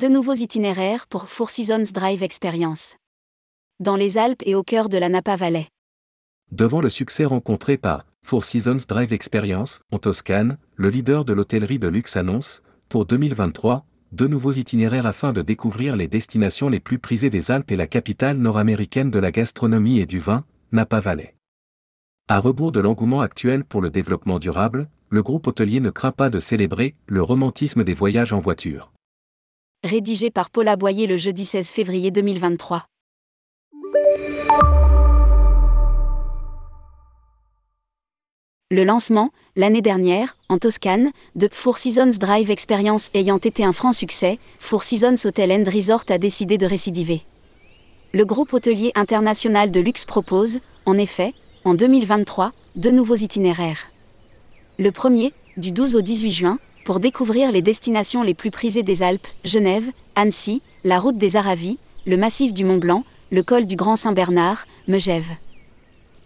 De nouveaux itinéraires pour Four Seasons Drive Experience. Dans les Alpes et au cœur de la Napa Valley. Devant le succès rencontré par Four Seasons Drive Experience en Toscane, le leader de l'hôtellerie de luxe annonce, pour 2023, deux nouveaux itinéraires afin de découvrir les destinations les plus prisées des Alpes et la capitale nord-américaine de la gastronomie et du vin, Napa Valley. À rebours de l'engouement actuel pour le développement durable, le groupe hôtelier ne craint pas de célébrer le romantisme des voyages en voiture. Rédigé par Paula Boyer le jeudi 16 février 2023. Le lancement, l'année dernière, en Toscane, de Four Seasons Drive Experience ayant été un franc succès, Four Seasons Hotel and Resort a décidé de récidiver. Le groupe hôtelier international de luxe propose, en effet, en 2023, deux nouveaux itinéraires. Le premier, du 12 au 18 juin, pour découvrir les destinations les plus prisées des Alpes, Genève, Annecy, la route des Aravis, le massif du Mont Blanc, le col du Grand Saint-Bernard, Megève.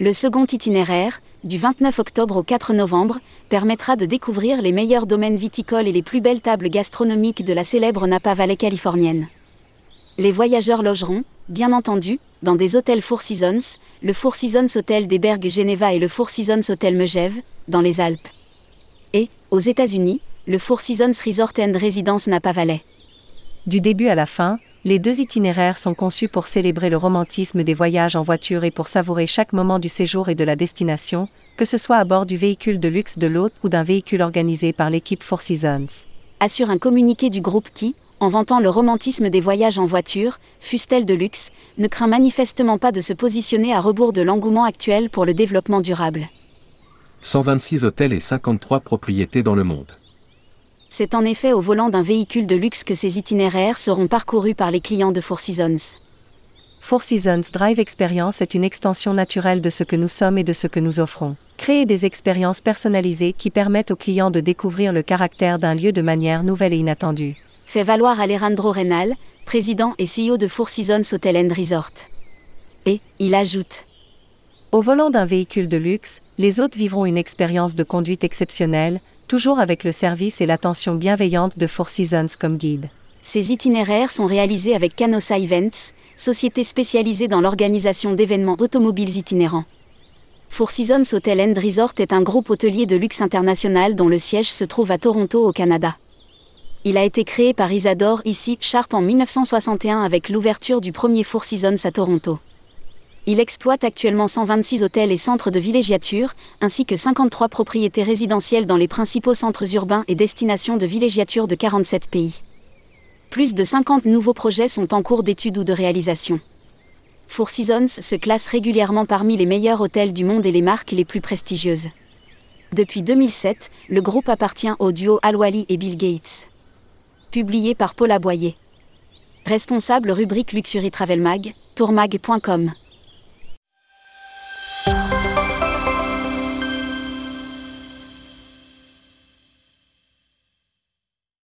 Le second itinéraire, du 29 octobre au 4 novembre, permettra de découvrir les meilleurs domaines viticoles et les plus belles tables gastronomiques de la célèbre Napa Valley californienne. Les voyageurs logeront, bien entendu, dans des hôtels Four Seasons, le Four Seasons Hotel des Bergues Geneva et le Four Seasons Hotel Megève, dans les Alpes. Et, aux États-Unis, le Four Seasons Resort and Residence Napa Valley. Du début à la fin, les deux itinéraires sont conçus pour célébrer le romantisme des voyages en voiture et pour savourer chaque moment du séjour et de la destination, que ce soit à bord du véhicule de luxe de l'hôte ou d'un véhicule organisé par l'équipe Four Seasons. Assure un communiqué du groupe qui, en vantant le romantisme des voyages en voiture, fût-elle de luxe, ne craint manifestement pas de se positionner à rebours de l'engouement actuel pour le développement durable. 126 hôtels et 53 propriétés dans le monde. C'est en effet au volant d'un véhicule de luxe que ces itinéraires seront parcourus par les clients de Four Seasons. Four Seasons Drive Experience est une extension naturelle de ce que nous sommes et de ce que nous offrons. Créer des expériences personnalisées qui permettent aux clients de découvrir le caractère d'un lieu de manière nouvelle et inattendue. Fait valoir Alejandro Renal, président et CEO de Four Seasons Hotel and Resort. Et, il ajoute. Au volant d'un véhicule de luxe, les hôtes vivront une expérience de conduite exceptionnelle, toujours avec le service et l'attention bienveillante de Four Seasons comme guide. Ces itinéraires sont réalisés avec Canossa Events, société spécialisée dans l'organisation d'événements automobiles itinérants. Four Seasons Hotel and Resort est un groupe hôtelier de luxe international dont le siège se trouve à Toronto au Canada. Il a été créé par Isadore ici Sharp en 1961 avec l'ouverture du premier Four Seasons à Toronto. Il exploite actuellement 126 hôtels et centres de villégiature, ainsi que 53 propriétés résidentielles dans les principaux centres urbains et destinations de villégiature de 47 pays. Plus de 50 nouveaux projets sont en cours d'étude ou de réalisation. Four Seasons se classe régulièrement parmi les meilleurs hôtels du monde et les marques les plus prestigieuses. Depuis 2007, le groupe appartient au duo Al-Wali et Bill Gates. Publié par Paula Boyer. Responsable rubrique Luxury Travel Mag, tourmag.com. Podcast.